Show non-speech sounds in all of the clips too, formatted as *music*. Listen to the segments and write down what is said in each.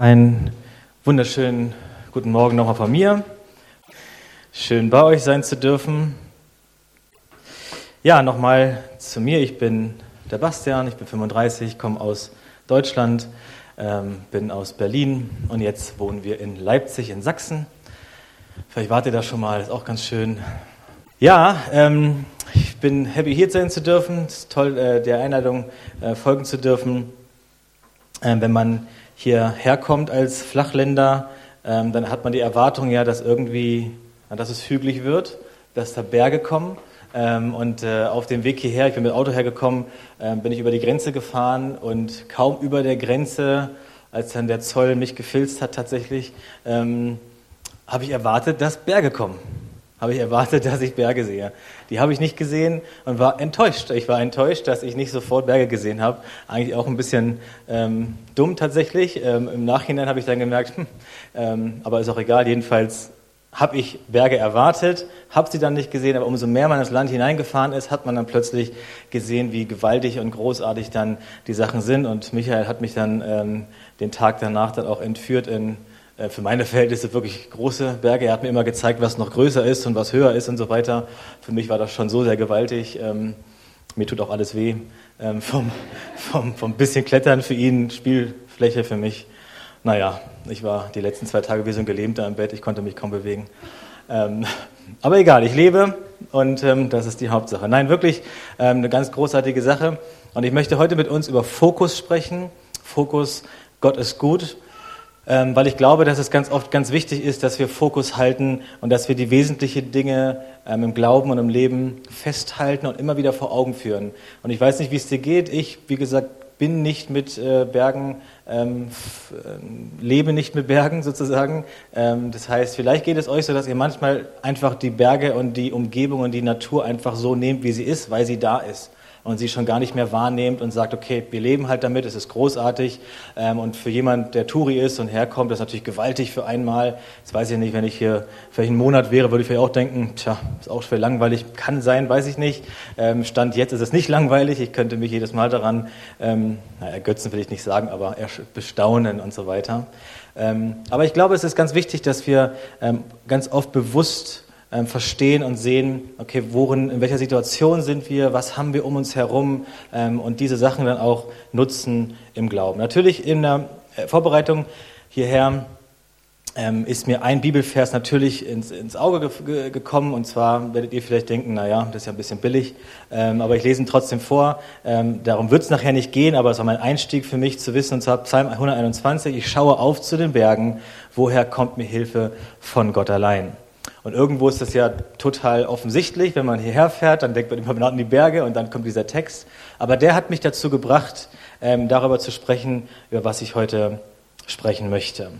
Einen wunderschönen guten Morgen nochmal von mir. Schön bei euch sein zu dürfen. Ja, nochmal zu mir. Ich bin der Bastian, ich bin 35, komme aus Deutschland, ähm, bin aus Berlin und jetzt wohnen wir in Leipzig in Sachsen. Vielleicht wart ihr da schon mal, ist auch ganz schön. Ja, ähm, ich bin happy hier sein zu dürfen. Es ist toll, äh, der Einladung äh, folgen zu dürfen. Äh, wenn man hierher kommt als Flachländer, ähm, dann hat man die Erwartung ja, dass irgendwie, dass es hügelig wird, dass da Berge kommen. Ähm, und äh, auf dem Weg hierher, ich bin mit dem Auto hergekommen, äh, bin ich über die Grenze gefahren und kaum über der Grenze, als dann der Zoll mich gefilzt hat tatsächlich, ähm, habe ich erwartet, dass Berge kommen habe ich erwartet, *laughs* dass ich Berge sehe. Die habe ich nicht gesehen und war enttäuscht. Ich war enttäuscht, dass ich nicht sofort Berge gesehen habe. Eigentlich auch ein bisschen ähm, dumm tatsächlich. Ähm, Im Nachhinein habe ich dann gemerkt, hm, ähm, aber ist auch egal. Jedenfalls habe ich Berge erwartet, habe sie dann nicht gesehen, aber umso mehr man ins Land hineingefahren ist, hat man dann plötzlich gesehen, wie gewaltig und großartig dann die Sachen sind. Und Michael hat mich dann ähm, den Tag danach dann auch entführt in für meine Verhältnisse wirklich große Berge. Er hat mir immer gezeigt, was noch größer ist und was höher ist und so weiter. Für mich war das schon so sehr gewaltig. Ähm, mir tut auch alles weh. Ähm, *laughs* vom, vom, vom bisschen Klettern für ihn, Spielfläche für mich. Naja, ich war die letzten zwei Tage wie so ein Gelähmter im Bett. Ich konnte mich kaum bewegen. Ähm, aber egal, ich lebe und ähm, das ist die Hauptsache. Nein, wirklich ähm, eine ganz großartige Sache. Und ich möchte heute mit uns über Fokus sprechen. Fokus, Gott ist gut ähm, weil ich glaube, dass es ganz oft ganz wichtig ist, dass wir Fokus halten und dass wir die wesentlichen Dinge ähm, im Glauben und im Leben festhalten und immer wieder vor Augen führen. Und ich weiß nicht, wie es dir geht. Ich, wie gesagt, bin nicht mit äh, Bergen, ähm, äh, lebe nicht mit Bergen sozusagen. Ähm, das heißt, vielleicht geht es euch so, dass ihr manchmal einfach die Berge und die Umgebung und die Natur einfach so nehmt, wie sie ist, weil sie da ist und sie schon gar nicht mehr wahrnehmt und sagt, okay, wir leben halt damit, es ist großartig. Ähm, und für jemand, der Touri ist und herkommt, das ist natürlich gewaltig für einmal. Jetzt weiß ich nicht, wenn ich hier vielleicht einen Monat wäre, würde ich vielleicht auch denken, tja, ist auch schwer langweilig, kann sein, weiß ich nicht. Ähm, Stand jetzt ist es nicht langweilig, ich könnte mich jedes Mal daran, ähm, na, ergötzen will ich nicht sagen, aber bestaunen und so weiter. Ähm, aber ich glaube, es ist ganz wichtig, dass wir ganz oft bewusst ähm, verstehen und sehen, okay, worin, in welcher Situation sind wir, was haben wir um uns herum ähm, und diese Sachen dann auch nutzen im Glauben. Natürlich in der äh, Vorbereitung hierher ähm, ist mir ein Bibelvers natürlich ins, ins Auge ge gekommen und zwar werdet ihr vielleicht denken, naja, das ist ja ein bisschen billig, ähm, aber ich lese ihn trotzdem vor. Ähm, darum wird es nachher nicht gehen, aber es war mein Einstieg für mich zu wissen, und zwar Psalm 121, ich schaue auf zu den Bergen, woher kommt mir Hilfe von Gott allein. Und irgendwo ist das ja total offensichtlich, wenn man hierher fährt, dann denkt man immer an die Berge und dann kommt dieser Text. Aber der hat mich dazu gebracht, ähm, darüber zu sprechen, über was ich heute sprechen möchte.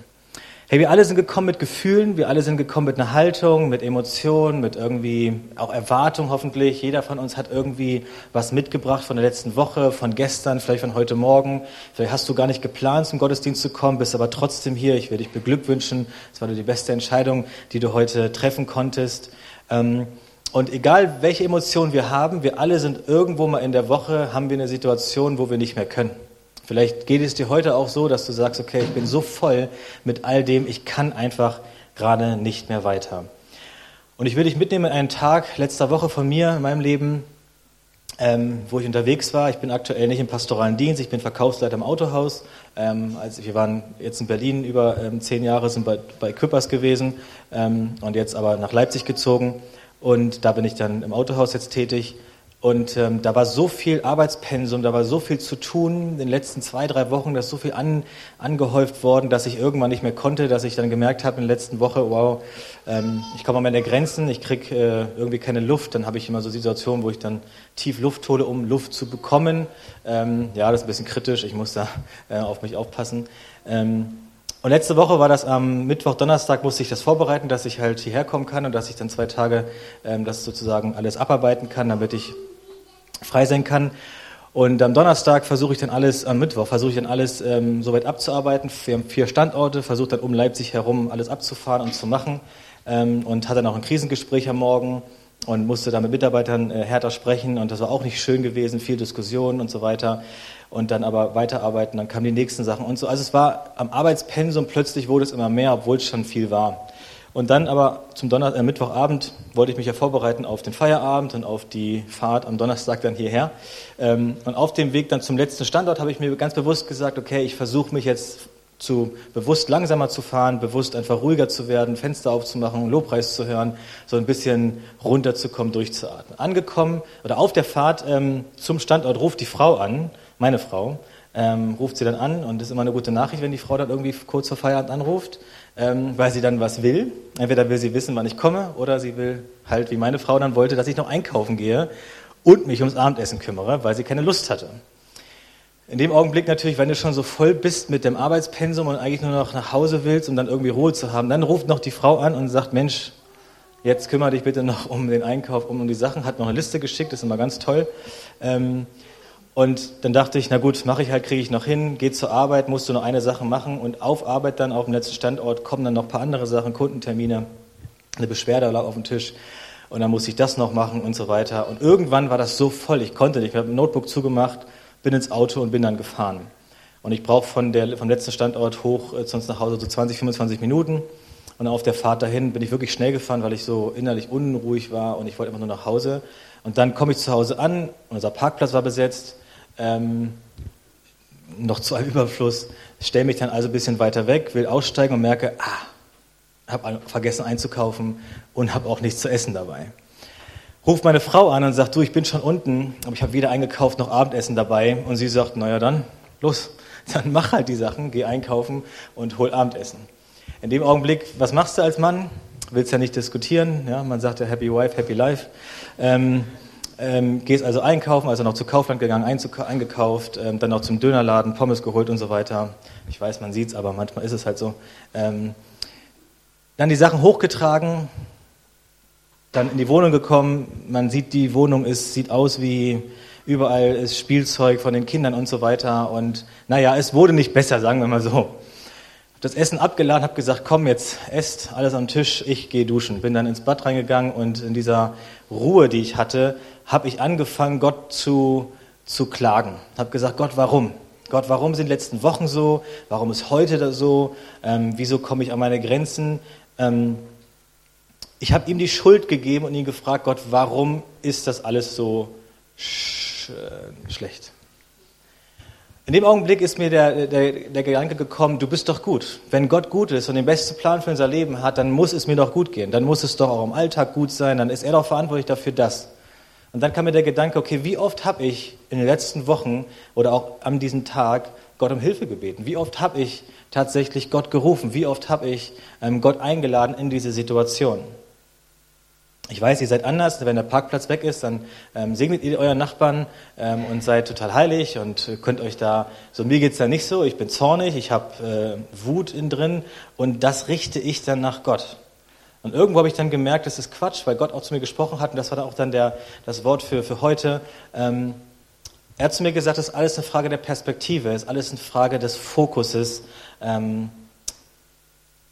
Hey, wir alle sind gekommen mit Gefühlen, wir alle sind gekommen mit einer Haltung, mit Emotionen, mit irgendwie auch Erwartung hoffentlich. Jeder von uns hat irgendwie was mitgebracht von der letzten Woche, von gestern, vielleicht von heute Morgen. Vielleicht hast du gar nicht geplant, zum Gottesdienst zu kommen, bist aber trotzdem hier. Ich will dich beglückwünschen. Es war die beste Entscheidung, die du heute treffen konntest. Ähm, und egal, welche Emotionen wir haben, wir alle sind irgendwo mal in der Woche, haben wir eine Situation, wo wir nicht mehr können. Vielleicht geht es dir heute auch so, dass du sagst, okay, ich bin so voll mit all dem, ich kann einfach gerade nicht mehr weiter. Und ich will dich mitnehmen in einen Tag letzter Woche von mir in meinem Leben, ähm, wo ich unterwegs war. Ich bin aktuell nicht im pastoralen Dienst, ich bin Verkaufsleiter im Autohaus. Ähm, also wir waren jetzt in Berlin über ähm, zehn Jahre, sind bei, bei Küppers gewesen ähm, und jetzt aber nach Leipzig gezogen. Und da bin ich dann im Autohaus jetzt tätig. Und ähm, da war so viel Arbeitspensum, da war so viel zu tun in den letzten zwei, drei Wochen, da ist so viel an, angehäuft worden, dass ich irgendwann nicht mehr konnte, dass ich dann gemerkt habe in der letzten Woche, wow, ähm, ich komme an meine Grenzen, ich kriege äh, irgendwie keine Luft. Dann habe ich immer so Situationen, wo ich dann tief Luft hole, um Luft zu bekommen. Ähm, ja, das ist ein bisschen kritisch, ich muss da äh, auf mich aufpassen. Ähm, und letzte Woche war das am Mittwoch, Donnerstag musste ich das vorbereiten, dass ich halt hierher kommen kann und dass ich dann zwei Tage ähm, das sozusagen alles abarbeiten kann, damit ich frei sein kann. Und am Donnerstag versuche ich dann alles, am Mittwoch versuche ich dann alles ähm, soweit abzuarbeiten. Wir haben vier Standorte, versuche dann um Leipzig herum alles abzufahren und zu machen. Ähm, und hatte dann auch ein Krisengespräch am Morgen. Und musste da mit Mitarbeitern äh, härter sprechen und das war auch nicht schön gewesen, viel Diskussion und so weiter und dann aber weiterarbeiten, dann kamen die nächsten Sachen und so. Also es war am Arbeitspensum plötzlich wurde es immer mehr, obwohl es schon viel war. Und dann aber zum Donner äh, Mittwochabend wollte ich mich ja vorbereiten auf den Feierabend und auf die Fahrt am Donnerstag dann hierher. Ähm, und auf dem Weg dann zum letzten Standort habe ich mir ganz bewusst gesagt, okay, ich versuche mich jetzt zu bewusst langsamer zu fahren, bewusst einfach ruhiger zu werden, Fenster aufzumachen, Lobpreis zu hören, so ein bisschen runterzukommen, durchzuatmen. Angekommen oder auf der Fahrt ähm, zum Standort ruft die Frau an, meine Frau, ähm, ruft sie dann an und ist immer eine gute Nachricht, wenn die Frau dann irgendwie kurz vor Feierabend anruft, ähm, weil sie dann was will. Entweder will sie wissen, wann ich komme oder sie will halt, wie meine Frau dann wollte, dass ich noch einkaufen gehe und mich ums Abendessen kümmere, weil sie keine Lust hatte. In dem Augenblick natürlich, wenn du schon so voll bist mit dem Arbeitspensum und eigentlich nur noch nach Hause willst, um dann irgendwie Ruhe zu haben, dann ruft noch die Frau an und sagt, Mensch, jetzt kümmere dich bitte noch um den Einkauf, um die Sachen, hat noch eine Liste geschickt, ist immer ganz toll. Ähm, und dann dachte ich, na gut, mache ich halt, kriege ich noch hin, geh zur Arbeit, musst du noch eine Sache machen und auf Arbeit dann auf dem letzten Standort kommen dann noch ein paar andere Sachen, Kundentermine, eine Beschwerde lag auf dem Tisch und dann musste ich das noch machen und so weiter. Und irgendwann war das so voll, ich konnte nicht, ich habe ein Notebook zugemacht, bin ins Auto und bin dann gefahren. Und ich brauche von vom letzten Standort hoch äh, sonst nach Hause so 20, 25 Minuten. Und auf der Fahrt dahin bin ich wirklich schnell gefahren, weil ich so innerlich unruhig war und ich wollte einfach nur nach Hause. Und dann komme ich zu Hause an, unser Parkplatz war besetzt, ähm, noch zu einem *laughs* Überfluss, stelle mich dann also ein bisschen weiter weg, will aussteigen und merke, ah, habe vergessen einzukaufen und habe auch nichts zu essen dabei ruft meine Frau an und sagt, du, ich bin schon unten, aber ich habe weder eingekauft noch Abendessen dabei. Und sie sagt, naja dann, los, *laughs* dann mach halt die Sachen, geh einkaufen und hol Abendessen. In dem Augenblick, was machst du als Mann? Willst ja nicht diskutieren, ja, man sagt ja Happy Wife, Happy Life. Ähm, ähm, gehst also einkaufen, also noch zu Kaufland gegangen, eingekauft, ähm, dann noch zum Dönerladen, Pommes geholt und so weiter. Ich weiß, man sieht's, aber manchmal ist es halt so. Ähm, dann die Sachen hochgetragen, dann in die Wohnung gekommen. Man sieht, die Wohnung ist, sieht aus wie überall ist Spielzeug von den Kindern und so weiter. Und naja, es wurde nicht besser, sagen wir mal so. Das Essen abgeladen, habe gesagt, komm jetzt, esst alles am Tisch, ich gehe duschen. Bin dann ins Bad reingegangen und in dieser Ruhe, die ich hatte, habe ich angefangen, Gott zu, zu klagen. Habe gesagt, Gott, warum? Gott, warum sind die letzten Wochen so? Warum ist heute so? Ähm, wieso komme ich an meine Grenzen? Ähm, ich habe ihm die Schuld gegeben und ihn gefragt, Gott, warum ist das alles so sch schlecht? In dem Augenblick ist mir der, der, der Gedanke gekommen, du bist doch gut. Wenn Gott gut ist und den besten Plan für unser Leben hat, dann muss es mir doch gut gehen. Dann muss es doch auch im Alltag gut sein. Dann ist er doch verantwortlich dafür, das. Und dann kam mir der Gedanke, okay, wie oft habe ich in den letzten Wochen oder auch an diesem Tag Gott um Hilfe gebeten? Wie oft habe ich tatsächlich Gott gerufen? Wie oft habe ich ähm, Gott eingeladen in diese Situation? Ich weiß, ihr seid anders. Wenn der Parkplatz weg ist, dann ähm, segnet ihr euren Nachbarn ähm, und seid total heilig und könnt euch da, so mir geht's da nicht so, ich bin zornig, ich habe äh, Wut in drin und das richte ich dann nach Gott. Und irgendwo habe ich dann gemerkt, das ist Quatsch, weil Gott auch zu mir gesprochen hat und das war dann auch dann der, das Wort für, für heute. Ähm, er hat zu mir gesagt, das ist alles eine Frage der Perspektive, ist alles eine Frage des Fokuses, ähm,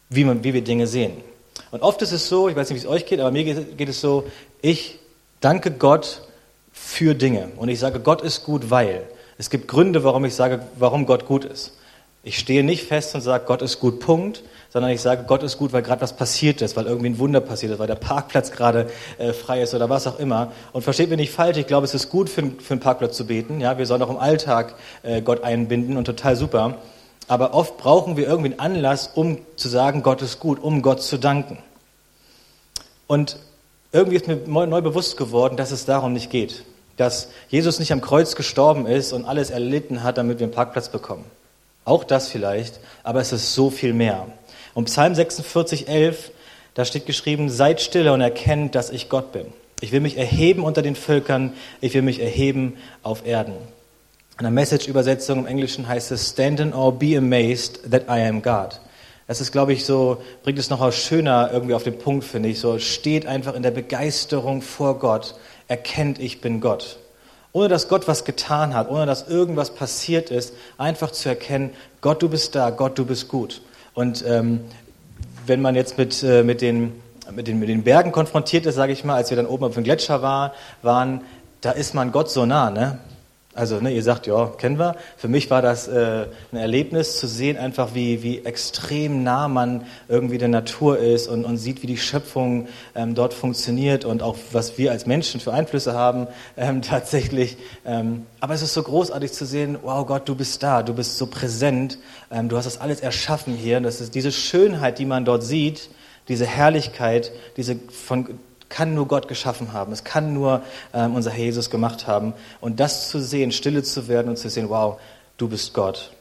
wie, man, wie wir Dinge sehen. Und oft ist es so, ich weiß nicht, wie es euch geht, aber mir geht, es so, ich danke Gott für Dinge. Und ich sage, Gott ist gut, weil. Es gibt Gründe, warum ich sage, warum Gott gut ist. Ich stehe nicht fest und sage, Gott ist gut, Punkt, sondern ich sage, Gott ist gut, weil gerade was passiert ist, weil irgendwie ein Wunder passiert ist, weil der Parkplatz gerade äh, frei ist oder was auch immer. Und versteht mich nicht falsch, ich glaube, es ist gut, für, für einen Parkplatz zu beten. Ja, wir sollen auch im Alltag äh, Gott einbinden und total super. Aber oft brauchen wir irgendwie einen Anlass, um zu sagen, Gott ist gut, um Gott zu danken. Und irgendwie ist mir neu bewusst geworden, dass es darum nicht geht. Dass Jesus nicht am Kreuz gestorben ist und alles erlitten hat, damit wir einen Parkplatz bekommen. Auch das vielleicht, aber es ist so viel mehr. Und Psalm 46, 11, da steht geschrieben, seid stille und erkennt, dass ich Gott bin. Ich will mich erheben unter den Völkern, ich will mich erheben auf Erden. In der Message-Übersetzung im Englischen heißt es, Stand in awe, be amazed that I am God. Das ist, glaube ich, so, bringt es noch mal schöner irgendwie auf den Punkt, finde ich. So, steht einfach in der Begeisterung vor Gott, erkennt, ich bin Gott. Ohne dass Gott was getan hat, ohne dass irgendwas passiert ist, einfach zu erkennen, Gott, du bist da, Gott, du bist gut. Und ähm, wenn man jetzt mit, äh, mit den mit den, mit den Bergen konfrontiert ist, sage ich mal, als wir dann oben auf dem Gletscher war, waren, da ist man Gott so nah, ne? Also, ne, ihr sagt, ja, kennen wir. Für mich war das äh, ein Erlebnis zu sehen, einfach wie, wie extrem nah man irgendwie der Natur ist und, und sieht, wie die Schöpfung ähm, dort funktioniert und auch was wir als Menschen für Einflüsse haben *laughs* ähm, tatsächlich. Ähm, aber es ist so großartig zu sehen, wow Gott, du bist da, du bist so präsent, ähm, du hast das alles erschaffen hier. Das ist diese Schönheit, die man dort sieht, diese Herrlichkeit, diese von kann nur Gott geschaffen haben. Es kann nur ähm, unser Herr Jesus gemacht haben. Und das zu sehen, stille zu werden und zu sehen, wow, du bist Gott.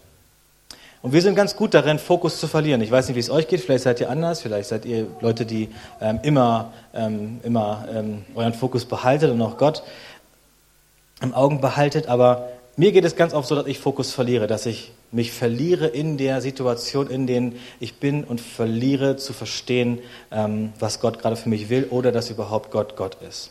Und wir sind ganz gut darin, Fokus zu verlieren. Ich weiß nicht, wie es euch geht. Vielleicht seid ihr anders. Vielleicht seid ihr Leute, die ähm, immer, ähm, immer ähm, euren Fokus behaltet und auch Gott im Augen behaltet. Aber mir geht es ganz oft so, dass ich Fokus verliere, dass ich mich verliere in der Situation, in der ich bin und verliere zu verstehen, ähm, was Gott gerade für mich will oder dass überhaupt Gott Gott ist.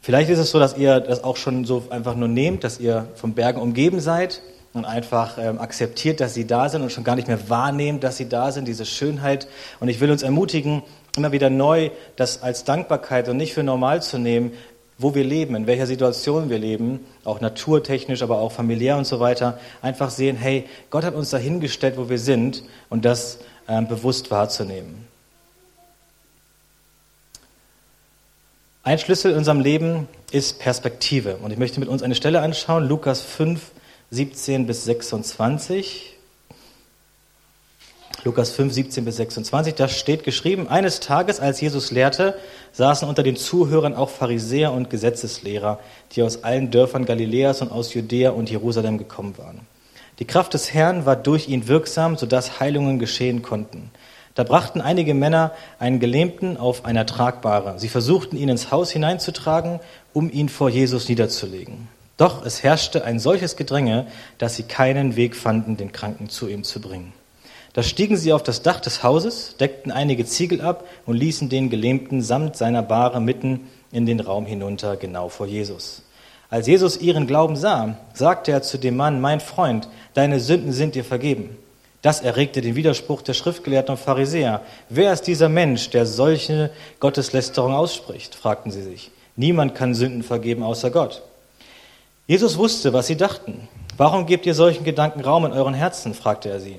Vielleicht ist es so, dass ihr das auch schon so einfach nur nehmt, dass ihr von Bergen umgeben seid und einfach ähm, akzeptiert, dass sie da sind und schon gar nicht mehr wahrnehmt, dass sie da sind, diese Schönheit. Und ich will uns ermutigen, immer wieder neu das als Dankbarkeit und nicht für normal zu nehmen, wo wir leben, in welcher Situation wir leben, auch naturtechnisch, aber auch familiär und so weiter, einfach sehen, hey, Gott hat uns dahingestellt, wo wir sind und das äh, bewusst wahrzunehmen. Ein Schlüssel in unserem Leben ist Perspektive. Und ich möchte mit uns eine Stelle anschauen, Lukas 5, 17 bis 26. Lukas 5, 17 bis 26, da steht geschrieben, eines Tages, als Jesus lehrte, saßen unter den Zuhörern auch Pharisäer und Gesetzeslehrer, die aus allen Dörfern Galiläas und aus Judäa und Jerusalem gekommen waren. Die Kraft des Herrn war durch ihn wirksam, sodass Heilungen geschehen konnten. Da brachten einige Männer einen Gelähmten auf einer Tragbare. Sie versuchten ihn ins Haus hineinzutragen, um ihn vor Jesus niederzulegen. Doch es herrschte ein solches Gedränge, dass sie keinen Weg fanden, den Kranken zu ihm zu bringen. Da stiegen sie auf das Dach des Hauses, deckten einige Ziegel ab und ließen den Gelähmten samt seiner Bahre mitten in den Raum hinunter, genau vor Jesus. Als Jesus ihren Glauben sah, sagte er zu dem Mann, mein Freund, deine Sünden sind dir vergeben. Das erregte den Widerspruch der Schriftgelehrten und Pharisäer. Wer ist dieser Mensch, der solche Gotteslästerung ausspricht? fragten sie sich. Niemand kann Sünden vergeben außer Gott. Jesus wusste, was sie dachten. Warum gebt ihr solchen Gedanken Raum in euren Herzen? fragte er sie.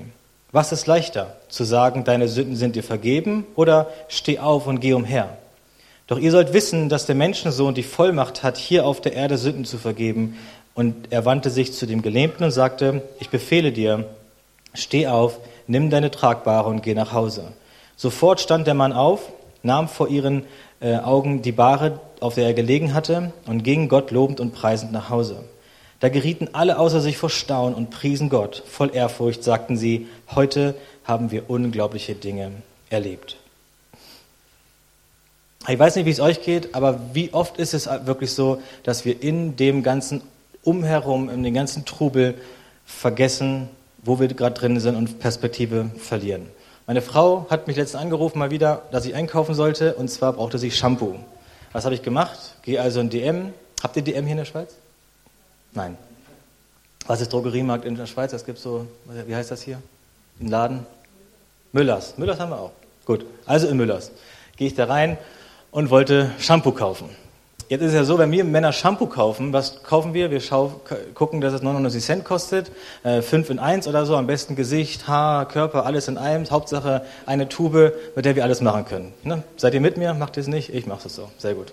Was ist leichter, zu sagen, deine Sünden sind dir vergeben oder steh auf und geh umher? Doch ihr sollt wissen, dass der Menschensohn die Vollmacht hat, hier auf der Erde Sünden zu vergeben. Und er wandte sich zu dem Gelähmten und sagte, ich befehle dir, steh auf, nimm deine Tragbare und geh nach Hause. Sofort stand der Mann auf, nahm vor ihren äh, Augen die Bahre, auf der er gelegen hatte, und ging Gott lobend und preisend nach Hause. Da gerieten alle außer sich vor Staunen und priesen Gott. Voll Ehrfurcht sagten sie, heute haben wir unglaubliche Dinge erlebt. Ich weiß nicht, wie es euch geht, aber wie oft ist es wirklich so, dass wir in dem ganzen Umherum, in dem ganzen Trubel vergessen, wo wir gerade drin sind und Perspektive verlieren. Meine Frau hat mich letztens angerufen, mal wieder, dass ich einkaufen sollte, und zwar brauchte sie Shampoo. Was habe ich gemacht? Gehe also in DM. Habt ihr DM hier in der Schweiz? Nein. Was ist Drogeriemarkt in der Schweiz? Es gibt so, wie heißt das hier? Ein Laden? Müllers. Müllers haben wir auch. Gut, also in Müllers. Gehe ich da rein und wollte Shampoo kaufen. Jetzt ist es ja so, wenn wir Männer Shampoo kaufen, was kaufen wir? Wir gucken, dass es 99 Cent kostet, äh, 5 in 1 oder so, am besten Gesicht, Haar, Körper, alles in einem. Hauptsache eine Tube, mit der wir alles machen können. Ne? Seid ihr mit mir? Macht ihr es nicht? Ich mache es so. Sehr gut.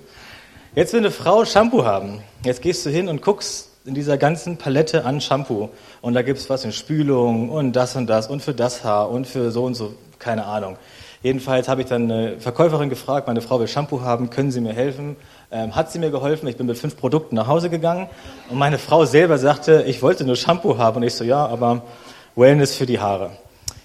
Jetzt will eine Frau Shampoo haben. Jetzt gehst du hin und guckst in dieser ganzen Palette an Shampoo. Und da gibt es was in Spülung und das und das und für das Haar und für so und so, keine Ahnung. Jedenfalls habe ich dann eine Verkäuferin gefragt, meine Frau will Shampoo haben, können Sie mir helfen? Ähm, hat sie mir geholfen, ich bin mit fünf Produkten nach Hause gegangen und meine Frau selber sagte, ich wollte nur Shampoo haben und ich so, ja, aber Wellness für die Haare.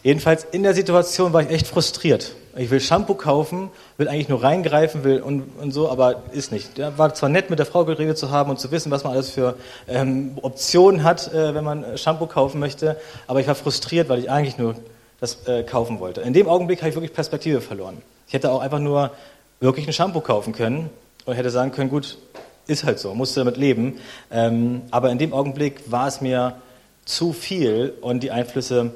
Jedenfalls in der Situation war ich echt frustriert. Ich will Shampoo kaufen, will eigentlich nur reingreifen, will und, und so, aber ist nicht. Ja, war zwar nett, mit der Frau geredet zu haben und zu wissen, was man alles für ähm, Optionen hat, äh, wenn man Shampoo kaufen möchte, aber ich war frustriert, weil ich eigentlich nur das äh, kaufen wollte. In dem Augenblick habe ich wirklich Perspektive verloren. Ich hätte auch einfach nur wirklich ein Shampoo kaufen können und hätte sagen können, gut, ist halt so, musste damit leben. Ähm, aber in dem Augenblick war es mir zu viel und die Einflüsse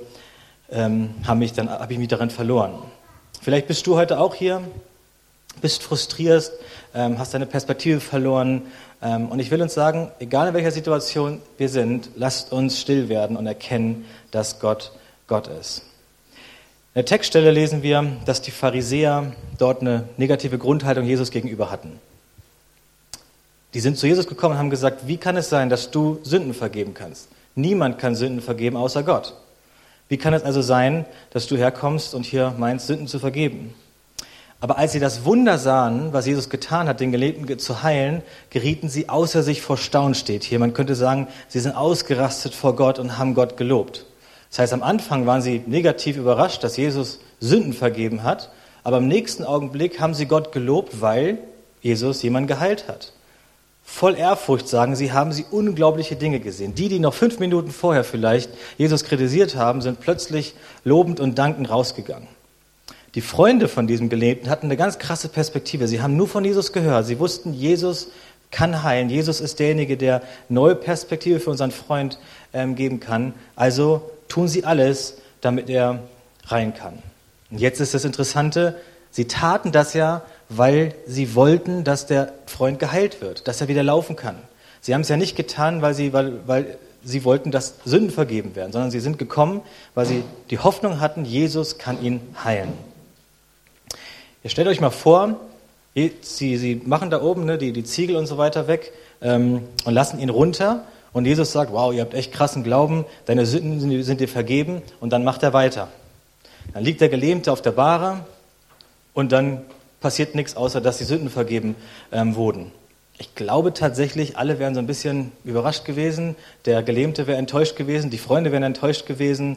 ähm, haben mich dann, habe ich mich darin verloren. Vielleicht bist du heute auch hier, bist frustriert, ähm, hast deine Perspektive verloren. Ähm, und ich will uns sagen, egal in welcher Situation wir sind, lasst uns still werden und erkennen, dass Gott Gott ist. In der Textstelle lesen wir, dass die Pharisäer dort eine negative Grundhaltung Jesus gegenüber hatten. Die sind zu Jesus gekommen und haben gesagt, wie kann es sein, dass du Sünden vergeben kannst? Niemand kann Sünden vergeben außer Gott. Wie kann es also sein, dass du herkommst und hier meinst, Sünden zu vergeben? Aber als sie das Wunder sahen, was Jesus getan hat, den Gelähmten zu heilen, gerieten sie außer sich vor Staunen, steht hier. Man könnte sagen, sie sind ausgerastet vor Gott und haben Gott gelobt. Das heißt, am Anfang waren sie negativ überrascht, dass Jesus Sünden vergeben hat, aber im nächsten Augenblick haben sie Gott gelobt, weil Jesus jemanden geheilt hat voll Ehrfurcht sagen, sie haben sie unglaubliche Dinge gesehen. Die, die noch fünf Minuten vorher vielleicht Jesus kritisiert haben, sind plötzlich lobend und dankend rausgegangen. Die Freunde von diesem Gelähmten hatten eine ganz krasse Perspektive. Sie haben nur von Jesus gehört. Sie wussten, Jesus kann heilen. Jesus ist derjenige, der neue Perspektive für unseren Freund ähm, geben kann. Also tun sie alles, damit er rein kann. Und jetzt ist das Interessante, sie taten das ja weil sie wollten, dass der Freund geheilt wird, dass er wieder laufen kann. Sie haben es ja nicht getan, weil sie, weil, weil sie wollten, dass Sünden vergeben werden, sondern sie sind gekommen, weil sie die Hoffnung hatten, Jesus kann ihn heilen. Ihr stellt euch mal vor, sie, sie machen da oben ne, die, die Ziegel und so weiter weg ähm, und lassen ihn runter. Und Jesus sagt, wow, ihr habt echt krassen Glauben, deine Sünden sind, sind dir vergeben. Und dann macht er weiter. Dann liegt der Gelähmte auf der Bahre und dann passiert nichts, außer dass die Sünden vergeben ähm, wurden. Ich glaube tatsächlich, alle wären so ein bisschen überrascht gewesen. Der Gelähmte wäre enttäuscht gewesen, die Freunde wären enttäuscht gewesen.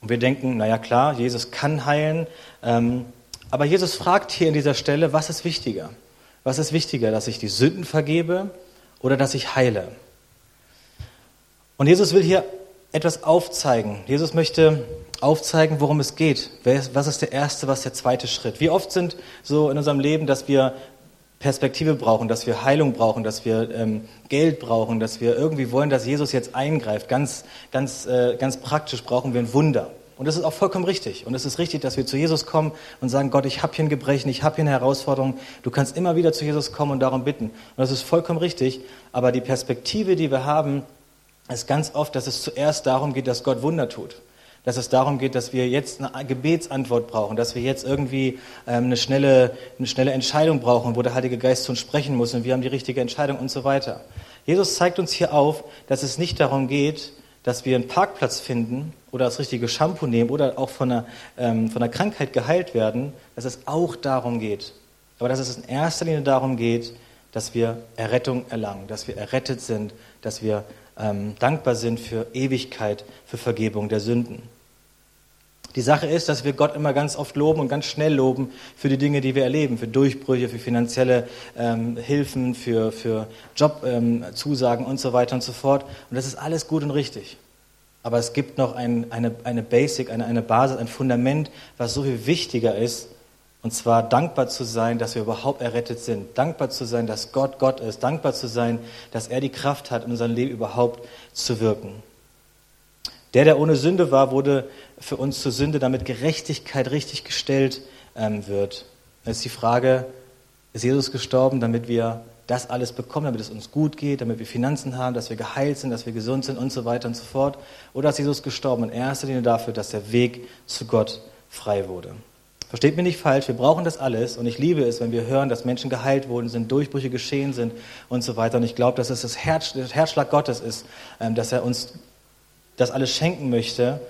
Und wir denken, naja klar, Jesus kann heilen. Ähm, aber Jesus fragt hier in dieser Stelle, was ist wichtiger? Was ist wichtiger, dass ich die Sünden vergebe oder dass ich heile? Und Jesus will hier etwas aufzeigen. Jesus möchte aufzeigen, worum es geht. Was ist der erste, was ist der zweite Schritt? Wie oft sind so in unserem Leben, dass wir Perspektive brauchen, dass wir Heilung brauchen, dass wir ähm, Geld brauchen, dass wir irgendwie wollen, dass Jesus jetzt eingreift. Ganz, ganz, äh, ganz praktisch brauchen wir ein Wunder. Und das ist auch vollkommen richtig. Und es ist richtig, dass wir zu Jesus kommen und sagen, Gott, ich habe hier ein Gebrechen, ich habe hier eine Herausforderung. Du kannst immer wieder zu Jesus kommen und darum bitten. Und das ist vollkommen richtig. Aber die Perspektive, die wir haben, ist ganz oft, dass es zuerst darum geht, dass Gott Wunder tut dass es darum geht, dass wir jetzt eine Gebetsantwort brauchen, dass wir jetzt irgendwie ähm, eine, schnelle, eine schnelle Entscheidung brauchen, wo der Heilige Geist zu uns sprechen muss und wir haben die richtige Entscheidung und so weiter. Jesus zeigt uns hier auf, dass es nicht darum geht, dass wir einen Parkplatz finden oder das richtige Shampoo nehmen oder auch von einer, ähm, von einer Krankheit geheilt werden, dass es auch darum geht. Aber dass es in erster Linie darum geht, dass wir Errettung erlangen, dass wir errettet sind, dass wir ähm, dankbar sind für Ewigkeit, für Vergebung der Sünden. Die Sache ist, dass wir Gott immer ganz oft loben und ganz schnell loben für die Dinge, die wir erleben, für Durchbrüche, für finanzielle ähm, Hilfen, für, für Jobzusagen ähm, und so weiter und so fort. Und das ist alles gut und richtig. Aber es gibt noch ein, eine, eine Basic, eine, eine Basis, ein Fundament, was so viel wichtiger ist und zwar dankbar zu sein, dass wir überhaupt errettet sind. Dankbar zu sein, dass Gott Gott ist. Dankbar zu sein, dass er die Kraft hat, in unserem Leben überhaupt zu wirken. Der, der ohne Sünde war, wurde für uns zur Sünde, damit Gerechtigkeit richtig gestellt ähm, wird. Es ist die Frage, ist Jesus gestorben, damit wir das alles bekommen, damit es uns gut geht, damit wir Finanzen haben, dass wir geheilt sind, dass wir gesund sind und so weiter und so fort? Oder ist Jesus gestorben in erster Linie dafür, dass der Weg zu Gott frei wurde? Versteht mich nicht falsch, wir brauchen das alles und ich liebe es, wenn wir hören, dass Menschen geheilt wurden sind, Durchbrüche geschehen sind und so weiter. Und ich glaube, dass es das, Herz, der Herzschlag Gottes ist, ähm, dass er uns das alles schenken möchte.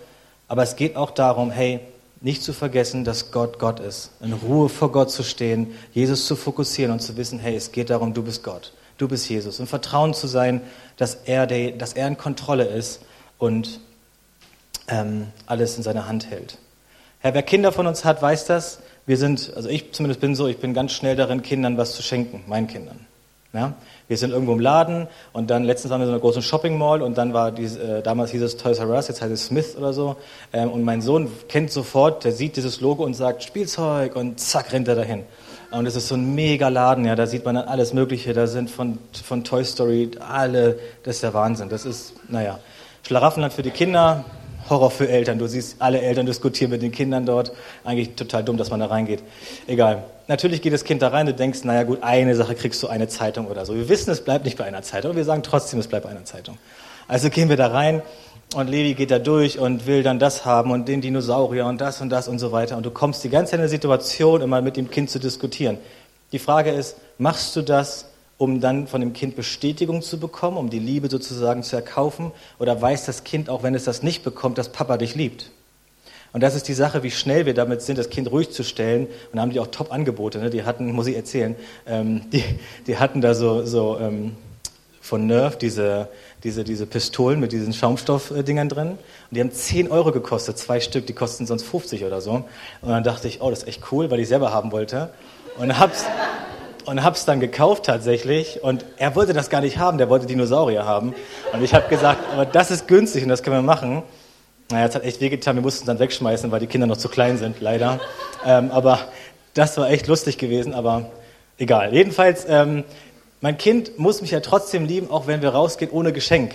Aber es geht auch darum, hey, nicht zu vergessen, dass Gott Gott ist. In Ruhe vor Gott zu stehen, Jesus zu fokussieren und zu wissen, hey, es geht darum, du bist Gott, du bist Jesus. Und Vertrauen zu sein, dass er, der, dass er in Kontrolle ist und ähm, alles in seiner Hand hält. Herr, wer Kinder von uns hat, weiß das. Wir sind, also ich zumindest bin so, ich bin ganz schnell darin, Kindern was zu schenken, meinen Kindern. Ja? Wir sind irgendwo im Laden und dann letztens waren wir in so einer großen Shopping Mall und dann war die, äh, damals hieß es Toys R Us, jetzt heißt es Smith oder so. Ähm, und mein Sohn kennt sofort, der sieht dieses Logo und sagt Spielzeug und zack rennt er dahin. Und es ist so ein mega Laden, ja, da sieht man dann alles Mögliche. Da sind von, von Toy Story alle, das ist der Wahnsinn. Das ist, naja, Schlaraffenland für die Kinder, Horror für Eltern. Du siehst, alle Eltern diskutieren mit den Kindern dort. Eigentlich total dumm, dass man da reingeht. Egal. Natürlich geht das Kind da rein, du denkst, naja gut, eine Sache kriegst du eine Zeitung oder so. Wir wissen, es bleibt nicht bei einer Zeitung, wir sagen trotzdem, es bleibt bei einer Zeitung. Also gehen wir da rein und Levi geht da durch und will dann das haben und den Dinosaurier und das und das und so weiter. Und du kommst die ganze Zeit in eine Situation, immer mit dem Kind zu diskutieren. Die Frage ist, machst du das, um dann von dem Kind Bestätigung zu bekommen, um die Liebe sozusagen zu erkaufen? Oder weiß das Kind, auch wenn es das nicht bekommt, dass Papa dich liebt? Und das ist die Sache, wie schnell wir damit sind, das Kind ruhig zu stellen. Und da haben die auch Top-Angebote. Ne? Die hatten, muss ich erzählen, ähm, die, die hatten da so, so ähm, von Nerf diese, diese, diese Pistolen mit diesen Schaumstoffdingern drin. Und die haben 10 Euro gekostet, zwei Stück, die kosten sonst 50 oder so. Und dann dachte ich, oh, das ist echt cool, weil ich selber haben wollte. Und hab's, und hab's dann gekauft tatsächlich. Und er wollte das gar nicht haben, der wollte Dinosaurier haben. Und ich habe gesagt, aber das ist günstig und das können wir machen. Naja, es hat echt wehgetan, wir mussten es dann wegschmeißen, weil die Kinder noch zu klein sind, leider. Ähm, aber das war echt lustig gewesen, aber egal. Jedenfalls, ähm, mein Kind muss mich ja trotzdem lieben, auch wenn wir rausgehen ohne Geschenk.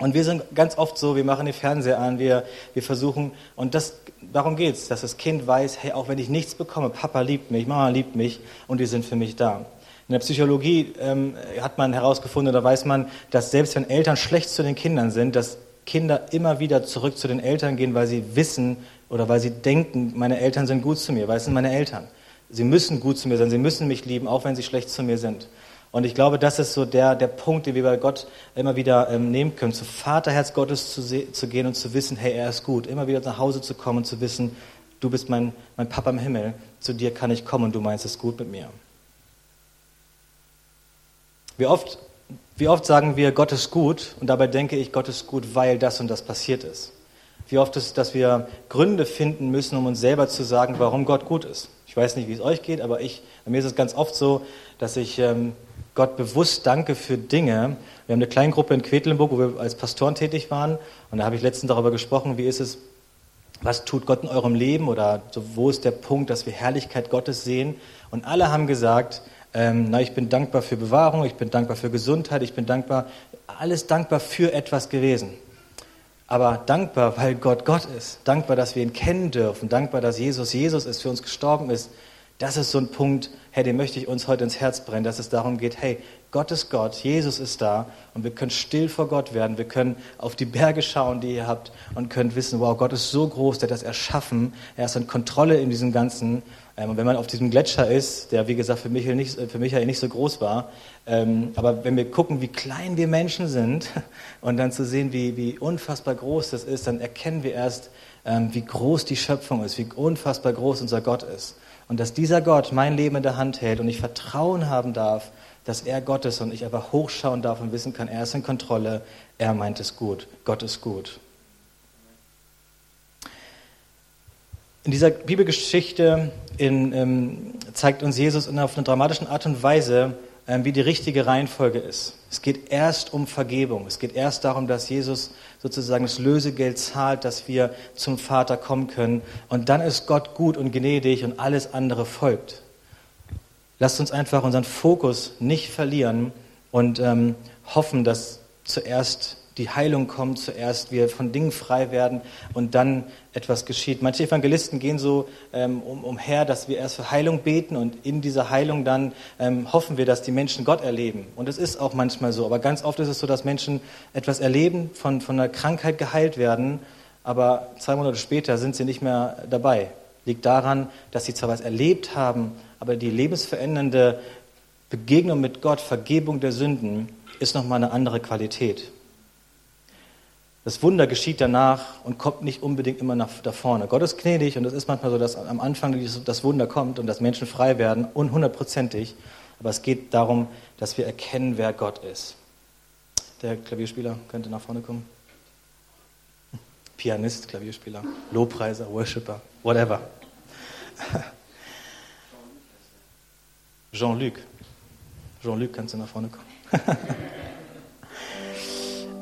Und wir sind ganz oft so, wir machen den Fernseher an, wir, wir versuchen, und das, darum geht's, dass das Kind weiß, hey, auch wenn ich nichts bekomme, Papa liebt mich, Mama liebt mich und die sind für mich da. In der Psychologie ähm, hat man herausgefunden, da weiß man, dass selbst wenn Eltern schlecht zu den Kindern sind, dass Kinder immer wieder zurück zu den Eltern gehen, weil sie wissen oder weil sie denken, meine Eltern sind gut zu mir, weil es sind meine Eltern. Sie müssen gut zu mir sein, sie müssen mich lieben, auch wenn sie schlecht zu mir sind. Und ich glaube, das ist so der, der Punkt, den wir bei Gott immer wieder ähm, nehmen können, zu Vaterherz Gottes zu, zu gehen und zu wissen, hey, er ist gut. Immer wieder nach Hause zu kommen und zu wissen, du bist mein, mein Papa im Himmel, zu dir kann ich kommen und du meinst es gut mit mir. Wie oft, wie oft sagen wir, Gott ist gut und dabei denke ich, Gott ist gut, weil das und das passiert ist. Wie oft ist es, dass wir Gründe finden müssen, um uns selber zu sagen, warum Gott gut ist. Ich weiß nicht, wie es euch geht, aber ich, bei mir ist es ganz oft so, dass ich ähm, Gott bewusst danke für Dinge. Wir haben eine kleine Gruppe in Quedlinburg, wo wir als Pastoren tätig waren. Und da habe ich letztens darüber gesprochen, wie ist es, was tut Gott in eurem Leben oder so, wo ist der Punkt, dass wir Herrlichkeit Gottes sehen. Und alle haben gesagt, ähm, na, ich bin dankbar für Bewahrung, ich bin dankbar für Gesundheit, ich bin dankbar, alles dankbar für etwas gewesen. Aber dankbar, weil Gott Gott ist, dankbar, dass wir ihn kennen dürfen, dankbar, dass Jesus Jesus ist, für uns gestorben ist, das ist so ein Punkt, hey, den möchte ich uns heute ins Herz brennen, dass es darum geht, hey, Gott ist Gott, Jesus ist da und wir können still vor Gott werden. Wir können auf die Berge schauen, die ihr habt und können wissen, wow, Gott ist so groß, der hat das erschaffen. Er ist in Kontrolle in diesem Ganzen. Ähm, und wenn man auf diesem Gletscher ist, der wie gesagt für Michael nicht, für Michael nicht so groß war, ähm, aber wenn wir gucken, wie klein wir Menschen sind *laughs* und dann zu sehen, wie, wie unfassbar groß das ist, dann erkennen wir erst, ähm, wie groß die Schöpfung ist, wie unfassbar groß unser Gott ist. Und dass dieser Gott mein Leben in der Hand hält und ich Vertrauen haben darf, dass er Gott ist und ich einfach hochschauen darf und wissen kann, er ist in Kontrolle, er meint es gut, Gott ist gut. In dieser Bibelgeschichte in, ähm, zeigt uns Jesus auf eine dramatische Art und Weise, wie die richtige Reihenfolge ist. Es geht erst um Vergebung. Es geht erst darum, dass Jesus sozusagen das Lösegeld zahlt, dass wir zum Vater kommen können. Und dann ist Gott gut und gnädig und alles andere folgt. Lasst uns einfach unseren Fokus nicht verlieren und ähm, hoffen, dass zuerst die Heilung kommt, zuerst wir von Dingen frei werden und dann etwas geschieht. Manche Evangelisten gehen so ähm, um, umher, dass wir erst für Heilung beten und in dieser Heilung dann ähm, hoffen wir, dass die Menschen Gott erleben. Und es ist auch manchmal so, aber ganz oft ist es so, dass Menschen etwas erleben, von, von einer Krankheit geheilt werden, aber zwei Monate später sind sie nicht mehr dabei. Liegt daran, dass sie zwar was erlebt haben, aber die lebensverändernde Begegnung mit Gott, Vergebung der Sünden, ist nochmal eine andere Qualität. Das Wunder geschieht danach und kommt nicht unbedingt immer nach da vorne. Gott ist gnädig und es ist manchmal so, dass am Anfang das Wunder kommt und dass Menschen frei werden, unhundertprozentig. Aber es geht darum, dass wir erkennen, wer Gott ist. Der Klavierspieler könnte nach vorne kommen. Pianist, Klavierspieler, Lobpreiser, Worshipper, whatever. Jean-Luc. Jean-Luc, kannst du nach vorne kommen? *laughs*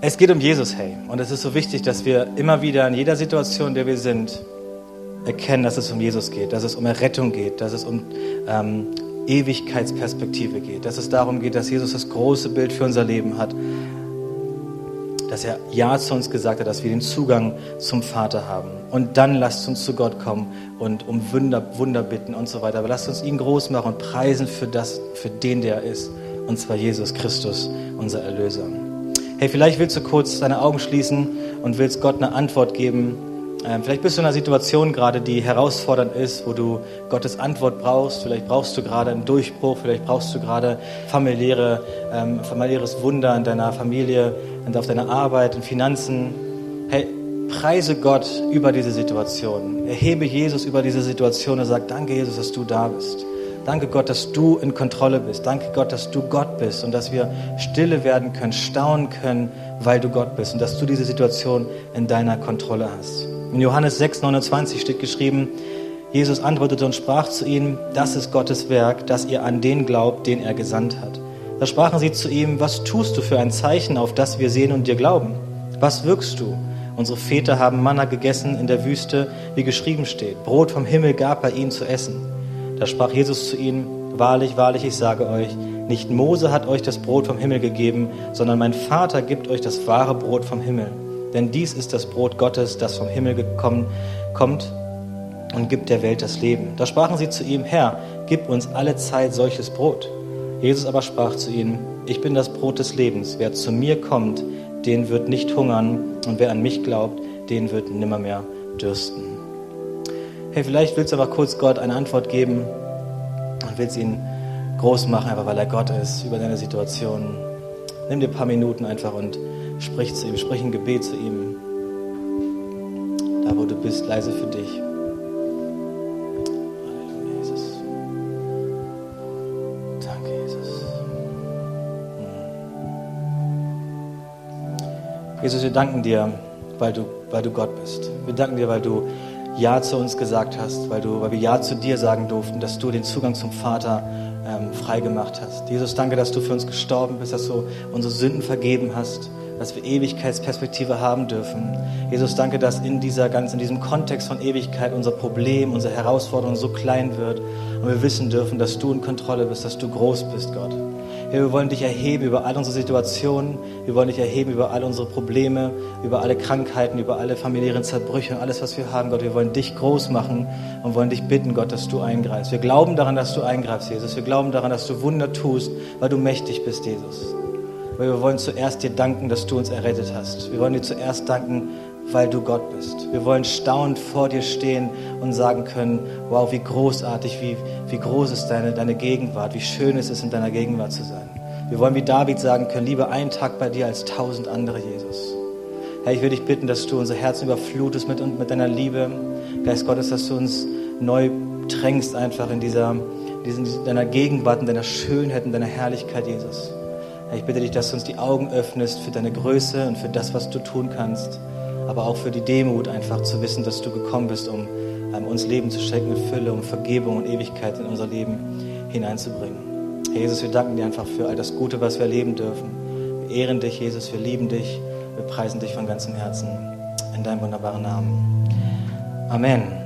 Es geht um Jesus, hey. Und es ist so wichtig, dass wir immer wieder in jeder Situation, in der wir sind, erkennen, dass es um Jesus geht, dass es um Errettung geht, dass es um ähm, Ewigkeitsperspektive geht, dass es darum geht, dass Jesus das große Bild für unser Leben hat, dass er Ja zu uns gesagt hat, dass wir den Zugang zum Vater haben. Und dann lasst uns zu Gott kommen und um Wunder, Wunder bitten und so weiter. Aber lasst uns ihn groß machen und preisen für das, für den, der er ist. Und zwar Jesus Christus, unser Erlöser. Hey, vielleicht willst du kurz deine Augen schließen und willst Gott eine Antwort geben. Ähm, vielleicht bist du in einer Situation gerade, die herausfordernd ist, wo du Gottes Antwort brauchst. Vielleicht brauchst du gerade einen Durchbruch, vielleicht brauchst du gerade familiäre, ähm, familiäres Wunder in deiner Familie und auf deiner Arbeit, in Finanzen. Hey, preise Gott über diese Situation. Erhebe Jesus über diese Situation und sag, danke Jesus, dass du da bist. Danke Gott, dass du in Kontrolle bist. Danke Gott, dass du Gott bist und dass wir stille werden können, staunen können, weil du Gott bist und dass du diese Situation in deiner Kontrolle hast. In Johannes 6, 29 steht geschrieben, Jesus antwortete und sprach zu ihnen, das ist Gottes Werk, dass ihr an den glaubt, den er gesandt hat. Da sprachen sie zu ihm, was tust du für ein Zeichen, auf das wir sehen und dir glauben? Was wirkst du? Unsere Väter haben Manna gegessen in der Wüste, wie geschrieben steht. Brot vom Himmel gab er ihnen zu essen. Da sprach Jesus zu ihnen, wahrlich, wahrlich, ich sage euch, nicht Mose hat euch das Brot vom Himmel gegeben, sondern mein Vater gibt euch das wahre Brot vom Himmel. Denn dies ist das Brot Gottes, das vom Himmel gekommen kommt und gibt der Welt das Leben. Da sprachen sie zu ihm, Herr, gib uns alle Zeit solches Brot. Jesus aber sprach zu ihnen, ich bin das Brot des Lebens. Wer zu mir kommt, den wird nicht hungern und wer an mich glaubt, den wird nimmermehr dürsten. Hey, vielleicht willst du aber kurz Gott eine Antwort geben und willst ihn groß machen, einfach weil er Gott ist, über deine Situation. Nimm dir ein paar Minuten einfach und sprich zu ihm, sprich ein Gebet zu ihm. Da, wo du bist, leise für dich. Jesus, wir danken dir, weil du, weil du Gott bist. Wir danken dir, weil du Ja zu uns gesagt hast, weil, du, weil wir Ja zu dir sagen durften, dass du den Zugang zum Vater ähm, freigemacht hast. Jesus, danke, dass du für uns gestorben bist, dass du unsere Sünden vergeben hast, dass wir Ewigkeitsperspektive haben dürfen. Jesus, danke, dass in, dieser ganz, in diesem Kontext von Ewigkeit unser Problem, unsere Herausforderung so klein wird und wir wissen dürfen, dass du in Kontrolle bist, dass du groß bist, Gott. Herr, wir wollen dich erheben über all unsere Situationen. Wir wollen dich erheben über all unsere Probleme, über alle Krankheiten, über alle familiären Zerbrüche und alles, was wir haben, Gott. Wir wollen dich groß machen und wollen dich bitten, Gott, dass du eingreifst. Wir glauben daran, dass du eingreifst, Jesus. Wir glauben daran, dass du Wunder tust, weil du mächtig bist, Jesus. Aber wir wollen zuerst dir danken, dass du uns errettet hast. Wir wollen dir zuerst danken, weil du Gott bist. Wir wollen staunend vor dir stehen und sagen können, wow, wie großartig, wie, wie groß ist deine, deine Gegenwart, wie schön es ist, in deiner Gegenwart zu sein. Wir wollen wie David sagen können, lieber einen Tag bei dir als tausend andere, Jesus. Herr, ich will dich bitten, dass du unser Herz überflutest mit, mit deiner Liebe. Geist Gottes, dass du uns neu drängst einfach in dieser, in deiner Gegenwart, in deiner Schönheit, in deiner Herrlichkeit, Jesus. Herr, ich bitte dich, dass du uns die Augen öffnest für deine Größe und für das, was du tun kannst aber auch für die Demut, einfach zu wissen, dass du gekommen bist, um ähm, uns Leben zu schenken mit Fülle, um Vergebung und Ewigkeit in unser Leben hineinzubringen. Herr Jesus, wir danken dir einfach für all das Gute, was wir erleben dürfen. Wir ehren dich, Jesus, wir lieben dich, wir preisen dich von ganzem Herzen. In deinem wunderbaren Namen. Amen.